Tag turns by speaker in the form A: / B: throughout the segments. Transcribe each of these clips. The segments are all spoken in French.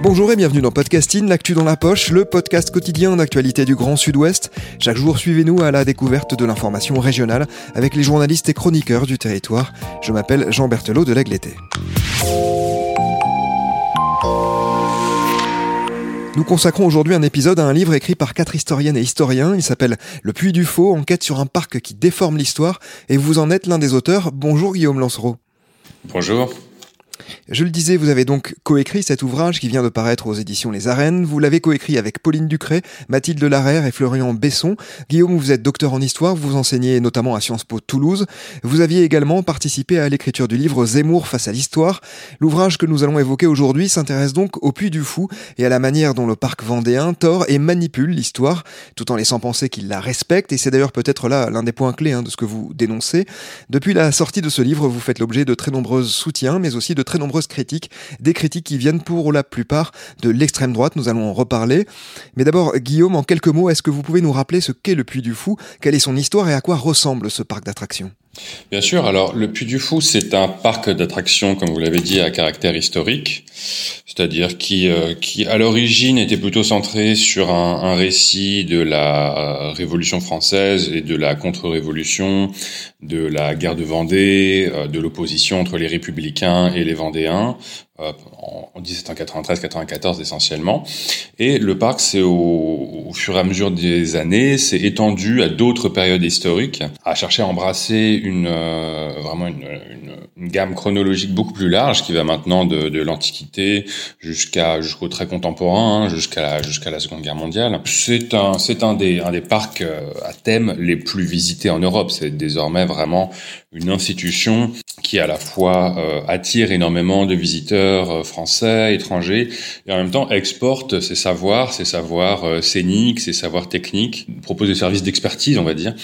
A: Bonjour et bienvenue dans Podcasting, l'actu dans la poche, le podcast quotidien d'actualité du Grand Sud-Ouest. Chaque jour, suivez-nous à la découverte de l'information régionale avec les journalistes et chroniqueurs du territoire. Je m'appelle Jean Berthelot de l'Agleté. Nous consacrons aujourd'hui un épisode à un livre écrit par quatre historiennes et historiens. Il s'appelle Le Puits du Faux, enquête sur un parc qui déforme l'histoire. Et vous en êtes l'un des auteurs. Bonjour Guillaume Lancereau.
B: Bonjour.
A: Je le disais, vous avez donc coécrit cet ouvrage qui vient de paraître aux éditions Les Arènes. Vous l'avez coécrit avec Pauline Ducré, Mathilde Larère et Florian Besson. Guillaume, vous êtes docteur en histoire, vous enseignez notamment à Sciences Po Toulouse. Vous aviez également participé à l'écriture du livre Zemmour face à l'histoire. L'ouvrage que nous allons évoquer aujourd'hui s'intéresse donc au Puy du Fou et à la manière dont le parc vendéen tord et manipule l'histoire, tout en laissant penser qu'il la respecte. Et c'est d'ailleurs peut-être là l'un des points clés hein, de ce que vous dénoncez. Depuis la sortie de ce livre, vous faites l'objet de très nombreux soutiens, mais aussi de très nombreuses critiques, des critiques qui viennent pour la plupart de l'extrême droite, nous allons en reparler. Mais d'abord, Guillaume, en quelques mots, est-ce que vous pouvez nous rappeler ce qu'est le Puy du Fou, quelle est son histoire et à quoi ressemble ce parc d'attractions?
B: Bien sûr. Alors, le Puy du Fou, c'est un parc d'attractions, comme vous l'avez dit, à caractère historique, c'est-à-dire qui, euh, qui à l'origine était plutôt centré sur un, récit de la Révolution française et de la contre-révolution, de la guerre de Vendée, euh, de l'opposition entre les républicains et les Vendéens, euh, en 1793-94 essentiellement. Et le parc, c'est au, au, fur et à mesure des années, s'est étendu à d'autres périodes historiques, à chercher à embrasser une euh, vraiment une, une, une, gamme chronologique beaucoup plus large qui va maintenant de, de l'Antiquité jusqu'à jusqu'au très contemporain, hein, jusqu'à la, jusqu'à la Seconde Guerre mondiale. C'est un c'est un des un des parcs euh, à thème les plus visités en Europe. C'est désormais vraiment une institution qui à la fois euh, attire énormément de visiteurs euh, français, étrangers, et en même temps exporte ses savoirs, ses savoirs euh, scéniques, ses savoirs techniques, propose des services d'expertise, on va dire,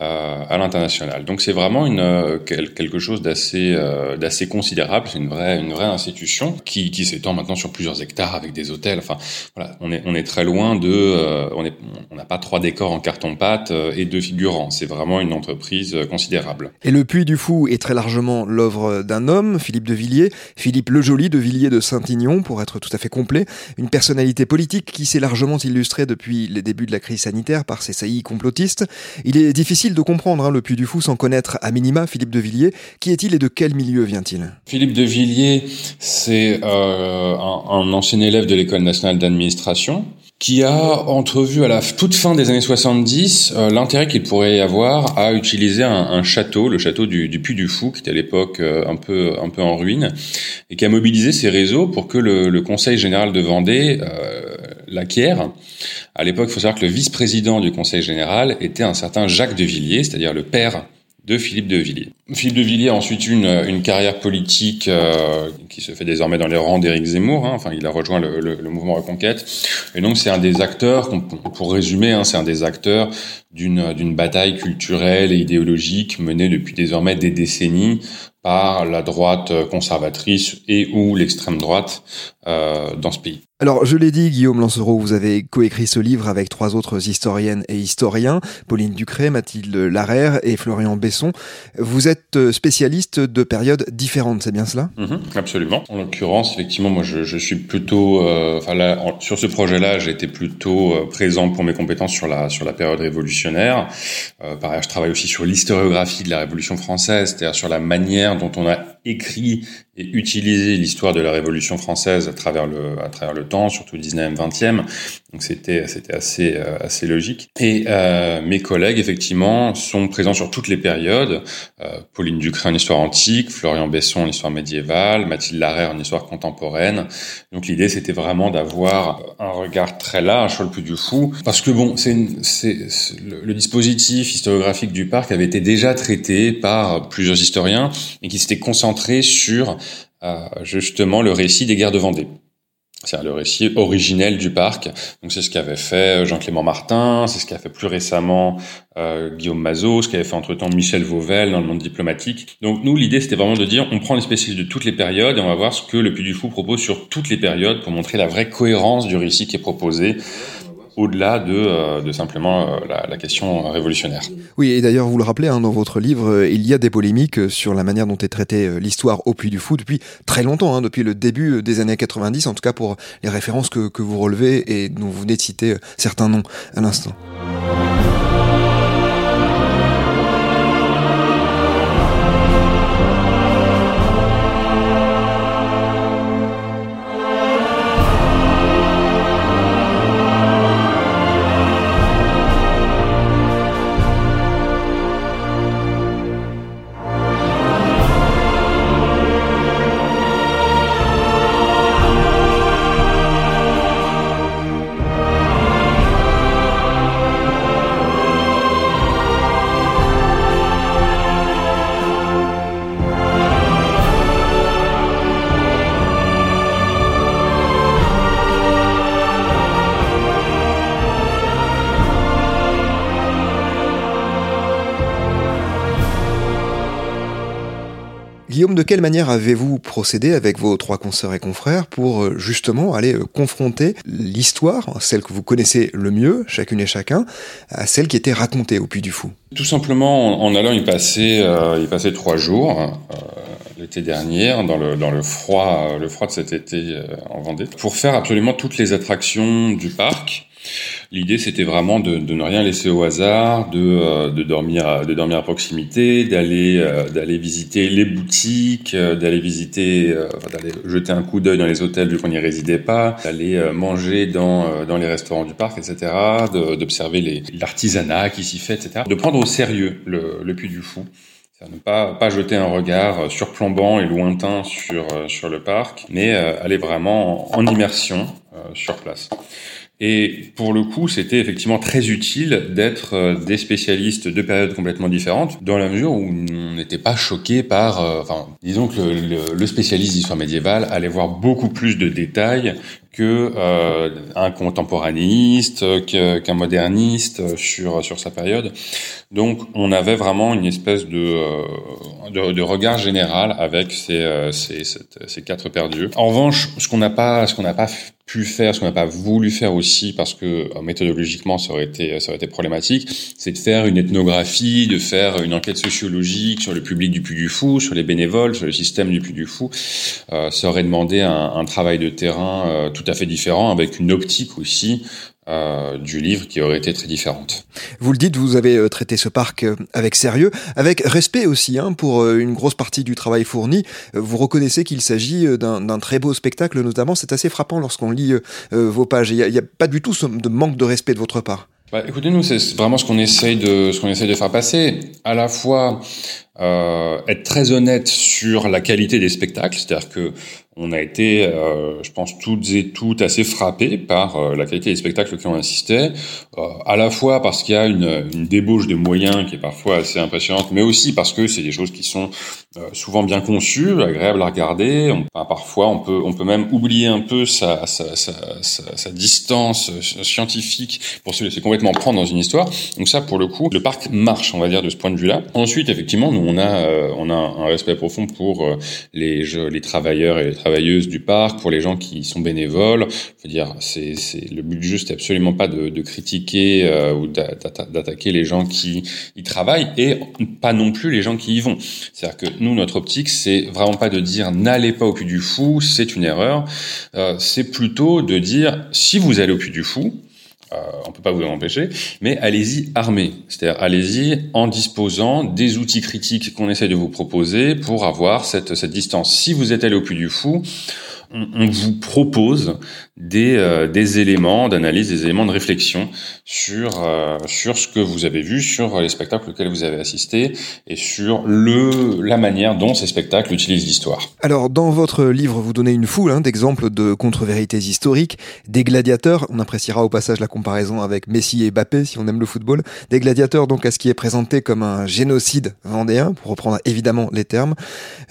B: euh, à l'international. Donc c'est vraiment une quelque chose d'assez d'assez considérable. C'est une vraie une vraie institution qui, s'étend maintenant sur plusieurs hectares avec des hôtels. Enfin voilà, on est on est très loin de on on n'a pas trois décors en carton pâte et deux figurants. C'est vraiment une entreprise considérable.
A: Et le Puy du Fou est très largement l'œuvre d'un homme, Philippe de Villiers, Philippe Le Joli de Villiers de Saint-Ignon pour être tout à fait complet, une personnalité politique qui s'est largement illustrée depuis les débuts de la crise sanitaire par ses saillies complotistes. Il est difficile de comprendre hein, le Puy du Fou sans connaître à minima Philippe de Villiers. Qui est-il et de quel milieu vient-il?
B: Philippe de Villiers, c'est euh, un, un, ancien élève de l'École nationale d'administration qui a entrevu à la toute fin des années 70 euh, l'intérêt qu'il pourrait y avoir à utiliser un, un château, le château du, du, Puy du Fou, qui était à l'époque euh, un peu un peu en ruine, et qui a mobilisé ses réseaux pour que le, le Conseil général de Vendée euh, l'acquiert. À l'époque, il faut savoir que le vice-président du Conseil général était un certain Jacques de Villiers, c'est-à-dire le père de Philippe de Villiers. Philippe de Villiers a ensuite une, une carrière politique euh, qui se fait désormais dans les rangs d'Éric Zemmour. Hein. Enfin, il a rejoint le, le, le, mouvement Reconquête. Et donc, c'est un des acteurs, pour résumer, hein, c'est un des acteurs d'une d'une bataille culturelle et idéologique menée depuis désormais des décennies par la droite conservatrice et ou l'extrême droite euh, dans ce pays.
A: Alors, je l'ai dit, Guillaume Lancereau, vous avez coécrit ce livre avec trois autres historiennes et historiens, Pauline Ducré, Mathilde Larère et Florian Besson. Vous êtes spécialiste de périodes différentes, c'est bien cela?
B: Mmh, Absolument. En l'occurrence, effectivement, moi, je, je suis plutôt, euh, enfin là, en, sur ce projet-là, été plutôt euh, présent pour mes compétences sur la sur la période révolutionnaire. Euh, pareil, je travaille aussi sur l'historiographie de la Révolution française, c'est-à-dire sur la manière dont on a écrit et utilisé l'histoire de la Révolution française à travers le à travers le temps, surtout 19e, 20e. Donc c'était c'était assez euh, assez logique. Et euh, mes collègues effectivement sont présents sur toutes les périodes. Euh, Pauline Ducré en histoire antique, Florian Besson en histoire médiévale, Mathilde Larère en histoire contemporaine. Donc l'idée c'était vraiment d'avoir un regard très large sur le plus du fou parce que bon, c'est c'est le dispositif historiographique du parc avait été déjà traité par plusieurs historiens et qui s'était concentré sur euh, justement le récit des guerres de Vendée. c'est le récit originel du parc. Donc c'est ce qu'avait fait Jean-Clément Martin, c'est ce qu'a fait plus récemment euh, Guillaume Mazot, ce qu'avait fait entre-temps Michel Vauvel dans le monde diplomatique. Donc nous, l'idée, c'était vraiment de dire, on prend les spécialistes de toutes les périodes et on va voir ce que le Puy du Fou propose sur toutes les périodes pour montrer la vraie cohérence du récit qui est proposé au-delà de, euh, simplement euh, la, question révolutionnaire.
A: Oui, et d'ailleurs, vous le rappelez, hein, dans votre livre, euh, il y a des polémiques sur la manière dont est traitée l'histoire au Puy du Fou depuis très longtemps, hein, depuis le début des années 90, en tout cas pour les références que vous relevez et dont vous venez de citer certains noms à l'instant. De quelle manière avez-vous procédé avec vos trois consoeurs et confrères pour euh, justement aller euh, confronter l'histoire, celle que vous connaissez le mieux, chacune et chacun, à celle qui était racontée au Puy du Fou?
B: Tout simplement en allant y passer, euh, y passer trois jours. L'été dernier, dans le, dans le froid, le froid de cet été en Vendée, pour faire absolument toutes les attractions du parc, L'idée, c'était vraiment de, ne rien laisser au hasard, de, euh, dormir, à proximité, d'aller, euh, visiter les boutiques, euh, d'aller visiter, d'aller jeter un coup d'œil dans les hôtels vu qu'on n'y résidait pas, d'aller manger dans, les restaurants du parc, etc., d'observer l'artisanat qui s'y fait, etc., de prendre au sérieux le, le Puy du Fou. Ne pas, jeter un regard surplombant et lointain sur, le parc, mais aller vraiment en, en immersion sur place. Et pour le coup, c'était effectivement très utile d'être euh, des spécialistes de périodes complètement différentes, dans la mesure où on n'était pas choqué par, euh, enfin, disons que le, le spécialiste d'histoire médiévale allait voir beaucoup plus de détails que euh, un contemporanéiste, qu'un moderniste sur sur sa période. Donc, on avait vraiment une espèce de euh, de, de, regard général avec ces euh, ces, ces, quatre perdus. En revanche, ce qu'on n'a pas ce qu'on n'a pas pu faire, ce qu'on n'a pas voulu faire aussi, parce que euh, méthodologiquement ça aurait été ça aurait été problématique, c'est de faire une ethnographie, de faire une enquête sociologique sur le public du Puy du Fou, sur les bénévoles, sur le système du Puy du Fou. Euh, ça aurait demandé un, un travail de terrain euh, tout à fait différent, avec une optique aussi euh, du livre qui aurait été très différente.
A: Vous le dites, vous avez euh, traité ce parc euh, avec sérieux, avec respect aussi hein, pour une grosse partie du travail fourni. Vous reconnaissez qu'il s'agit d'un très beau spectacle, notamment. C'est assez frappant lorsqu'on lit vos pages. Il n'y a, a, pas du tout de manque de respect de votre part.
B: Bah, écoutez, nous, c'est vraiment ce qu'on essaye de ce qu'on essaye de faire passer. À la fois euh, être très honnête sur la qualité des spectacles, c'est-à-dire que on a été, euh, je pense, toutes et toutes assez frappés par euh, la qualité des spectacles qui ont assisté, euh, à la fois parce qu'il y a une, une, débauche de moyens qui est parfois assez impressionnante, mais aussi parce que c'est des choses qui sont euh, souvent bien conçues, agréables à regarder. On, parfois, on peut, on peut même oublier un peu sa, sa, sa, sa, distance scientifique pour se laisser complètement prendre dans une histoire. Donc ça, pour le coup, le parc marche, on va dire, de ce point de vue-là. Ensuite, effectivement, nous, on a, on a un respect profond pour les, les travailleurs et les travailleuses du parc, pour les gens qui sont bénévoles. Je veux dire, c'est, c'est le but du jeu, c'est absolument pas de, de critiquer euh, ou d'attaquer les gens qui y travaillent et pas non plus les gens qui y vont. C'est-à-dire que nous, notre optique, c'est vraiment pas de dire n'allez pas au Puy du Fou, c'est une erreur. Euh, c'est plutôt de dire si vous allez au Puy du Fou, euh, on peut pas vous en empêcher, mais allez-y armé. C'est-à-dire allez-y en disposant des outils critiques qu'on essaie de vous proposer pour avoir cette, cette distance. Si vous êtes allé au Puy du Fou, on, vous propose des, euh, des éléments d'analyse, des éléments de réflexion sur euh, sur ce que vous avez vu, sur les spectacles auxquels vous avez assisté et sur le la manière dont ces spectacles utilisent l'histoire.
A: Alors dans votre livre, vous donnez une foule hein, d'exemples de contre-vérités historiques, des gladiateurs. On appréciera au passage la comparaison avec Messi et Mbappé si on aime le football. Des gladiateurs donc à ce qui est présenté comme un génocide vendéen, pour reprendre évidemment les termes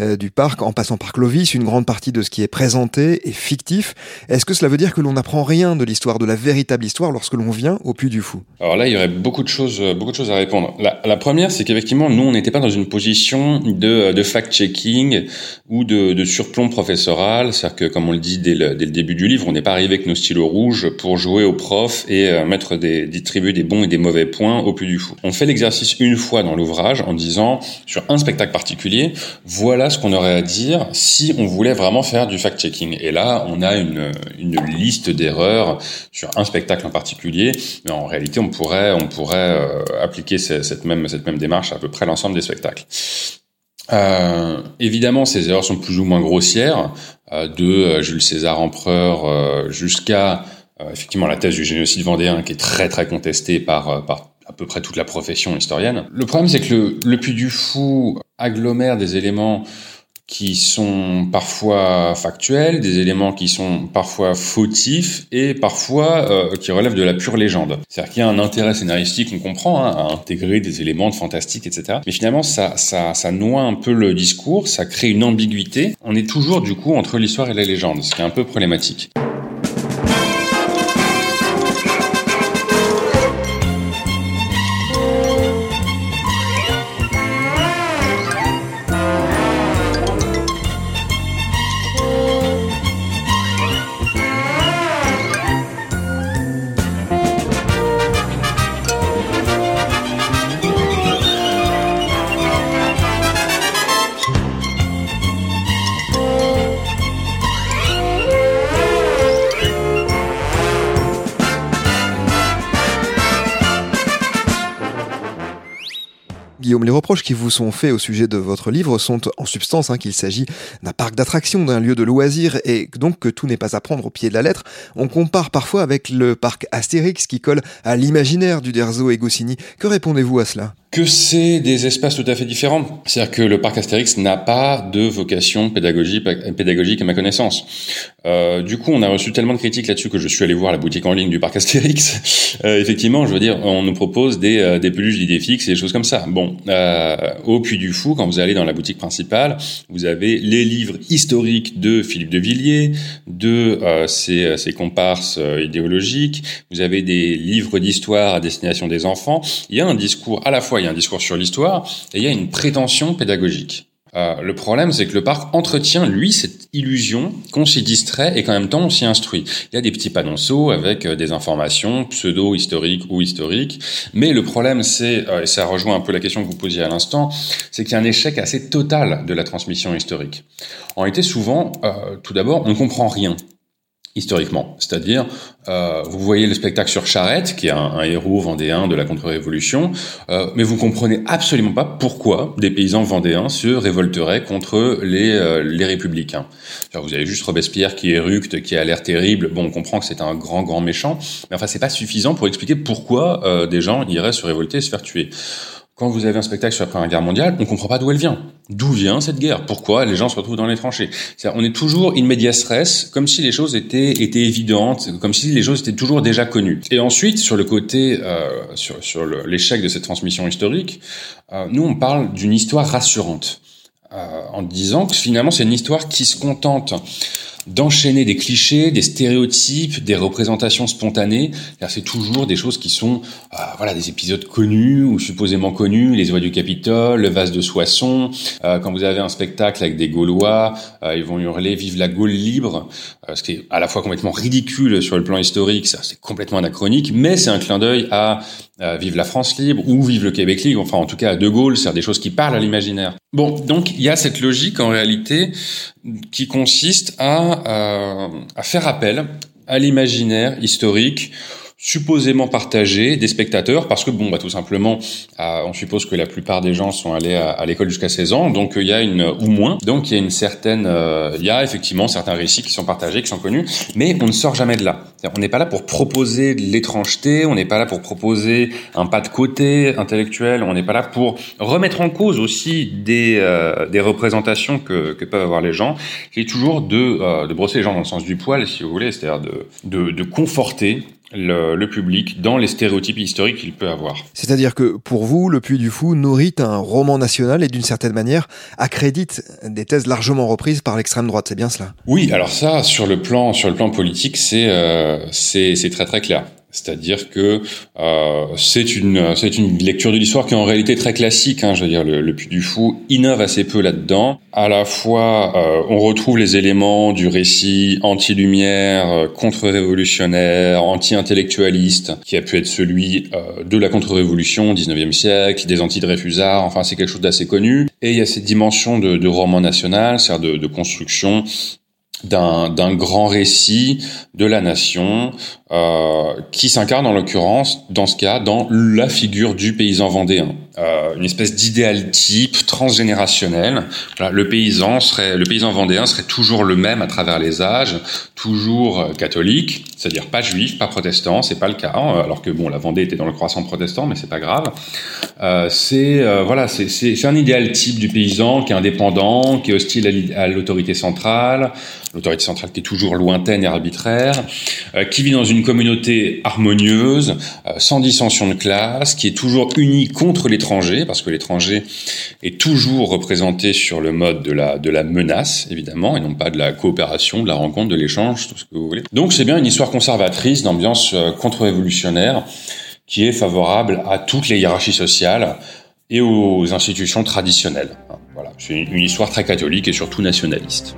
A: euh, du parc, en passant par Clovis, une grande partie de ce qui est présenté inventé fictif. Est-ce que cela veut dire que l'on n'apprend rien de l'histoire, de la véritable histoire, lorsque l'on vient au Puy du Fou?
B: Alors là, il y aurait beaucoup de choses, beaucoup de choses à répondre. La, première, c'est qu'effectivement, nous, on n'était pas dans une position de, de fact-checking ou de, surplomb professoral. C'est-à-dire que, comme on le dit dès le, début du livre, on n'est pas arrivé avec nos stylos rouges pour jouer au prof et euh, mettre distribuer des bons et des mauvais points au Puy du Fou. On fait l'exercice une fois dans l'ouvrage en disant, sur un spectacle particulier, voilà ce qu'on aurait à dire si on voulait vraiment faire du fact-checking. Et là, on a une, liste d'erreurs sur un spectacle en particulier, mais en réalité, on pourrait, euh, appliquer cette même, démarche à peu près l'ensemble des spectacles. Euh, évidemment, ces erreurs sont plus ou moins grossières, euh, de Jules César empereur jusqu'à effectivement la thèse du génocide vendéen, qui est très très contestée par, par à peu près toute la profession historienne. Le problème, c'est que le, le Puy du Fou agglomère des éléments qui sont parfois factuels, des éléments qui sont parfois fautifs et parfois euh, qui relèvent de la pure légende. C'est-à-dire qu'il y a un intérêt scénaristique, on comprend, hein, à intégrer des éléments de fantastique, etc. Mais finalement, ça, ça, ça noie un peu le discours, ça crée une ambiguïté. On est toujours du coup entre l'histoire et la légende, ce qui est un peu problématique.
A: Reproches qui vous sont faits au sujet de votre livre sont en substance hein, qu'il s'agit d'un parc d'attractions, d'un lieu de loisirs et donc que tout n'est pas à prendre au pied de la lettre. On compare parfois avec le parc Astérix qui colle à l'imaginaire du Derzo et Goscinny. Que répondez-vous à cela?
B: Que c'est des espaces tout à fait différents. C'est-à-dire que le parc Astérix n'a pas de vocation pédagogique, pédagogique à ma connaissance. Euh, du coup, on a reçu tellement de critiques là-dessus que je suis allé voir la boutique en ligne du parc Astérix. Euh, effectivement, je veux dire, on nous propose des, euh, des peluches d'idées fixes et des choses comme ça. Bon, euh, au Puy du Fou, quand vous allez dans la boutique principale, vous avez les livres historiques de Philippe de Villiers, de euh, ses, ses comparses euh, idéologiques. Vous avez des livres d'histoire à destination des enfants. Il y a un discours à la fois y a un discours sur l'histoire et il y a une prétention pédagogique. Euh, le problème, c'est que le parc entretient, lui, cette illusion qu'on s'y distrait et qu'en même temps on s'y instruit. Il y a des petits panonceaux avec euh, des informations pseudo-historiques ou historiques, mais le problème, c'est, euh, et ça rejoint un peu la question que vous posiez à l'instant, c'est qu'il y a un échec assez total de la transmission historique. En réalité, souvent, euh, tout d'abord, on ne comprend rien historiquement. C'est-à-dire, euh, vous voyez le spectacle sur Charette, qui est un, héros vendéen de la contre-révolution, euh, mais vous comprenez absolument pas pourquoi des paysans vendéens se révolteraient contre les, euh, les républicains. vous avez juste Robespierre qui éructe, qui a l'air terrible. Bon, on comprend que c'est un grand, grand méchant, mais enfin, c'est pas suffisant pour expliquer pourquoi euh, des gens iraient se révolter et se faire tuer. Quand vous avez un spectacle sur la Première Guerre mondiale, on comprend pas d'où elle vient. D'où vient cette guerre? Pourquoi les gens se retrouvent dans les tranchées? On est toujours in medias res, comme si les choses étaient étaient évidentes, comme si les choses étaient toujours déjà connues. Et ensuite, sur le côté, euh, sur, sur l'échec de cette transmission historique, euh, nous on parle d'une histoire rassurante, euh, en disant que finalement c'est une histoire qui se contente d'enchaîner des clichés, des stéréotypes, des représentations spontanées. C'est toujours des choses qui sont, euh, voilà, des épisodes connus ou supposément connus, les oies du Capitole, le vase de Soissons. Euh, quand vous avez un spectacle avec des Gaulois, euh, ils vont hurler "Vive la Gaule libre", ce qui est à la fois complètement ridicule sur le plan historique, ça c'est complètement anachronique, mais c'est un clin d'œil à Vive la France libre ou Vive le Québec libre, enfin en tout cas à De Gaulle, c'est des choses qui parlent à l'imaginaire. Bon, donc il y a cette logique en réalité qui consiste à, euh, à faire appel à l'imaginaire historique supposément partagé des spectateurs parce que bon bah tout simplement euh, on suppose que la plupart des gens sont allés à, à l'école jusqu'à 16 ans donc il y a une ou moins. Donc il y a une certaine euh, il y a effectivement certains récits qui sont partagés qui sont connus mais on ne sort jamais de là. On n'est pas là pour proposer de l'étrangeté on n'est pas là pour proposer un pas de côté intellectuel on n'est pas là pour remettre en cause aussi des euh, des représentations que, que peuvent avoir les gens qui est toujours de euh, de brosser les gens dans le sens du poil si vous voulez c'est-à-dire de, de de conforter le, public dans les stéréotypes historiques qu'il peut avoir.
A: C'est-à-dire que pour vous, Le Puy du Fou nourrit un roman national et d'une certaine manière accrédite des thèses largement reprises par l'extrême droite, c'est bien cela?
B: Oui, alors ça, sur le plan, sur le plan politique, c'est euh, c'est très très clair. C'est-à-dire que euh, c'est une c'est une lecture de l'histoire qui est en réalité très classique. Hein, je veux dire, le, le Puy du Fou innove assez peu là-dedans. À la fois, euh, on retrouve les éléments du récit anti-lumière, euh, contre-révolutionnaire, anti-intellectualiste, qui a pu être celui euh, de la contre-révolution au XIXe siècle, des anti-Dreyfusards. Enfin, c'est quelque chose d'assez connu. Et il y a cette dimension de, de roman national, c'est-à-dire de, de construction d'un grand récit de la nation euh, qui s'incarne en l'occurrence dans ce cas dans la figure du paysan vendéen. Euh, une espèce d'idéal type transgénérationnel le paysan serait le paysan vendéen serait toujours le même à travers les âges toujours euh, catholique c'est-à-dire pas juif pas protestant c'est pas le cas hein, alors que bon la Vendée était dans le croissant protestant mais c'est pas grave. C'est voilà c'est un idéal type du paysan qui est indépendant qui est hostile à l'autorité centrale l'autorité centrale qui est toujours lointaine et arbitraire, qui vit dans une communauté harmonieuse, euh, sans dissension de classe, qui est toujours unie contre l'étranger, parce que l'étranger est toujours représenté sur le mode de la, de la menace, évidemment, et non pas de la coopération, de la rencontre, de l'échange, tout ce que vous voulez. Donc c'est bien une histoire conservatrice, d'ambiance euh, contre-révolutionnaire, qui est favorable à toutes les hiérarchies sociales et aux institutions traditionnelles. Voilà, c'est une histoire très catholique et surtout nationaliste.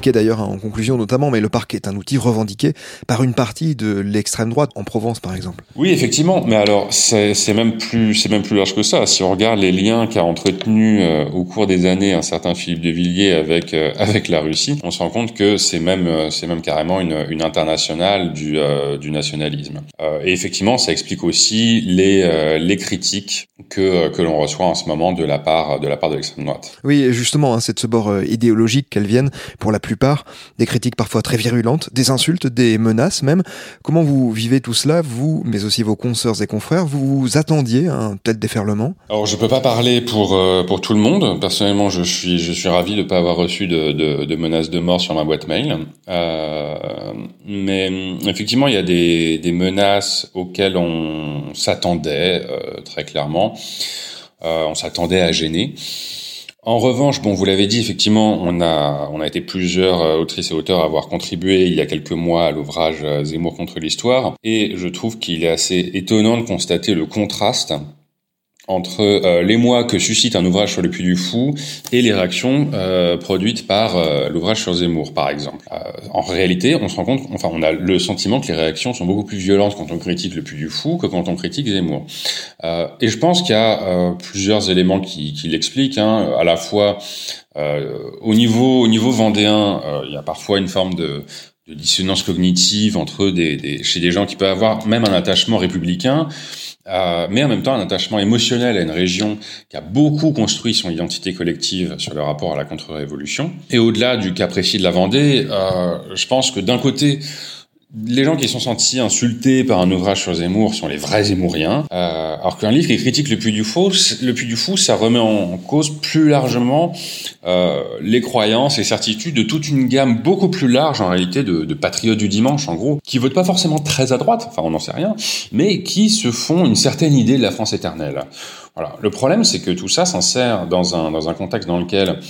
A: L'expliquait d'ailleurs en conclusion notamment, mais le parc est un outil revendiqué par une partie de l'extrême droite en Provence par exemple.
B: Oui, effectivement, mais alors c'est même plus c'est même plus large que ça. Si on regarde les liens qu'a entretenu euh, au cours des années un certain Philippe de Villiers avec euh, avec la Russie, on se rend compte que c'est même euh, c'est même carrément une, une internationale du du nationalisme. et effectivement, ça explique aussi les les critiques que que l'on reçoit en ce moment de la part de la part de l'extrême droite.
A: Oui, justement, hein, c'est de ce bord idéologique qu'elles viennent pour la plupart, des critiques parfois très virulentes, des insultes, des menaces même. Comment vous vivez tout cela, vous, mais aussi vos consoeurs et confrères? Vous vous attendiez à un tel déferlement?
B: Alors, je peux pas parler pour euh, pour tout le monde. Personnellement, je suis je suis ravi de pas avoir reçu de, de, menaces de mort sur ma boîte mail. Euh, mais effectivement, il y a des, des menaces auxquelles on s'attendait euh, très clairement. On s'attendait à gêner. En revanche, bon, vous l'avez dit, effectivement, on a, on a été plusieurs euh, autrices et auteurs à avoir contribué il y a quelques mois à l'ouvrage euh, Zemmour contre l'histoire, et je trouve qu'il est assez étonnant de constater le contraste entre euh, l'émoi que suscite un ouvrage sur le Puy du Fou et les réactions euh, produites par euh, l'ouvrage sur Zemmour, par exemple. Euh, en réalité, on se rend compte, enfin, on a le sentiment que les réactions sont beaucoup plus violentes quand on critique le Puy du Fou que quand on critique Zemmour. et je pense qu'il y a plusieurs éléments qui, qui l'expliquent. Hein, à la fois au niveau au niveau vendéen, il y a parfois une forme de de dissonance cognitive entre des, des, chez des gens qui peuvent avoir même un attachement républicain euh, mais en même temps un attachement émotionnel à une région qui a beaucoup construit son identité collective sur le rapport à la contre-révolution. Et au-delà du cas précis de la Vendée, euh, je pense que d'un côté, les gens qui sont sentis insultés par un ouvrage sur Zemmour sont les vrais Zemmouriens, euh, alors qu'un livre qui critique le Puy du Fou, le Puy du Fou, ça remet en cause plus largement euh, les croyances et certitudes de toute une gamme beaucoup plus large en réalité de, de, patriotes du dimanche, en gros, qui votent pas forcément très à droite, enfin on n'en sait rien, mais qui se font une certaine idée de la France éternelle. Voilà. Le problème, c'est que tout ça s'insère dans un dans un contexte dans lequel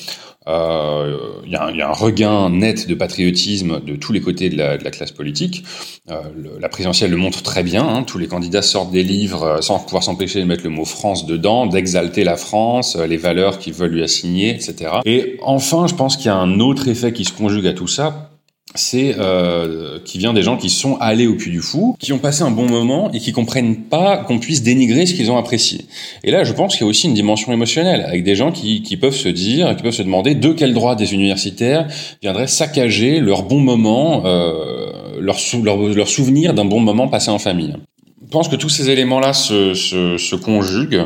B: il euh, y, a un, y, a un regain net de patriotisme de tous les côtés de la, de la classe politique. Euh, le, la présidentielle le montre très bien. Hein, tous les candidats sortent des livres euh, sans pouvoir s'empêcher de mettre le mot France dedans, d'exalter la France, euh, les valeurs qu'ils veulent lui assigner, etc. Et enfin, je pense qu'il y a un autre effet qui se conjugue à tout ça, c'est euh, qui vient des gens qui sont allés au Puy du Fou, qui ont passé un bon moment et qui comprennent pas qu'on puisse dénigrer ce qu'ils ont apprécié. Et là, je pense qu'il y a aussi une dimension émotionnelle, avec des gens qui, qui peuvent se dire, qui peuvent se demander de quel droit des universitaires viendraient saccager leur bon moment, euh, leur, leur, leur souvenir d'un bon moment passé en famille. Je pense que tous ces éléments-là se, se, se conjuguent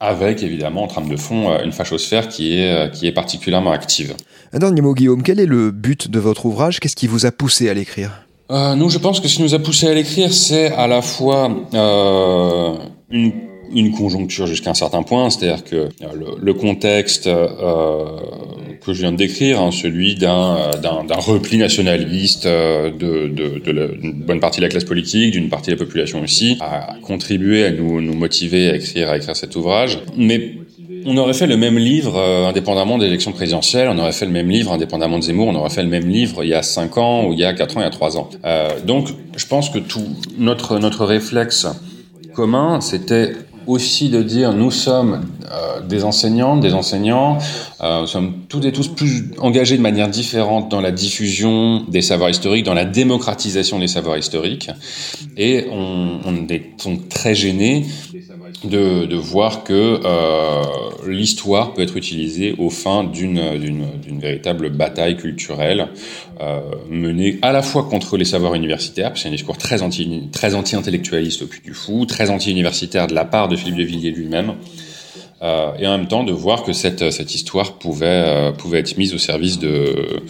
B: avec évidemment en trame de fond euh, une fachosphère qui est, euh, qui est particulièrement active.
A: Un dernier mot, Guillaume, quel est le but de votre ouvrage? Qu'est-ce qui vous a poussé à l'écrire?
B: Euh, Nous, je pense que ce qui nous a poussé à l'écrire, c'est à la fois euh, une une conjoncture jusqu'à un certain point, c'est-à-dire que euh, le, le contexte euh, que je viens de décrire, hein, celui d'un, d'un, repli nationaliste euh, de, de, de d'une bonne partie de la classe politique, d'une partie de la population aussi, a contribué à nous, nous motiver à écrire, à écrire cet ouvrage. Mais on aurait fait le même livre euh, indépendamment des élections présidentielles, on aurait fait le même livre indépendamment de Zemmour, on aurait fait le même livre il y a 5 ans ou il y a 4 ans, il y a 3 ans. Euh, donc je pense que tout notre, notre réflexe commun, c'était aussi de dire nous sommes euh, des enseignantes, des enseignants, euh, nous sommes toutes et tous plus engagés de manière différente dans la diffusion des savoirs historiques, dans la démocratisation des savoirs historiques, et on, on est donc très gênés de, de voir que euh, l'histoire peut être utilisée au fin d'une d'une véritable bataille culturelle euh, menée à la fois contre les savoirs universitaires, a un discours très anti très anti-intellectualiste au Puy du Fou, très anti-universitaire de la part de Philippe de Villiers lui-même, euh, et en même temps de voir que cette, cette histoire pouvait, euh, pouvait être mise au service de,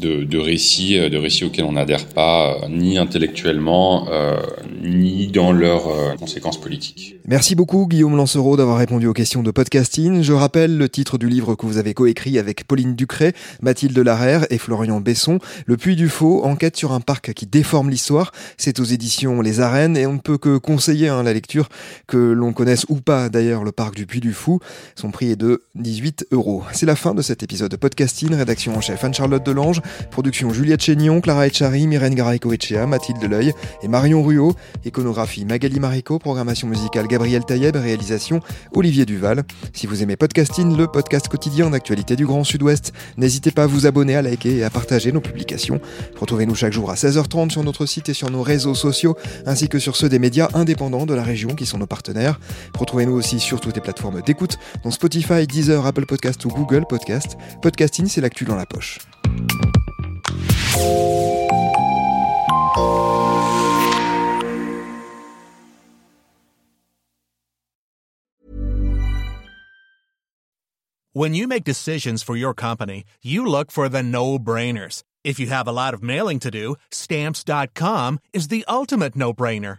B: de, de récits, de récits auxquels on n'adhère pas, euh, ni intellectuellement, euh, ni dans leurs euh, conséquences politiques.
A: Merci beaucoup Guillaume Lancereau d'avoir répondu aux questions de podcasting. Je rappelle le titre du livre que vous avez coécrit avec Pauline Ducré, Mathilde Larère et Florian Besson, Le Puy du Faux, enquête sur un parc qui déforme l'histoire. C'est aux éditions Les Arènes et on ne peut que conseiller hein, la lecture, que l'on connaisse ou pas d'ailleurs le parc du Puy du Son prix est de 18 euros. C'est la fin de cet épisode de podcasting. Rédaction en chef Anne-Charlotte Delange, production Juliette Chénion, Clara Echari, Myrène Garaïco-Echea, Mathilde Deleuil et Marion Ruot, iconographie Magali Marico, programmation musicale Gabriel Taïeb, réalisation Olivier Duval. Si vous aimez Podcasting, le podcast quotidien d'actualité du Grand Sud-Ouest, n'hésitez pas à vous abonner, à liker et à partager nos publications. Retrouvez-nous chaque jour à 16h30 sur notre site et sur nos réseaux sociaux, ainsi que sur ceux des médias indépendants de la région qui sont nos partenaires. Retrouvez-nous aussi sur toutes les plateformes d'écoute, dont Spotify, Deezer, Apple Podcast ou Google Podcast. Podcasting, c'est l'actu dans la poche.
C: When you make decisions for your company, you look for the no-brainers. If you have a lot of mailing to do, stamps.com is the ultimate no-brainer.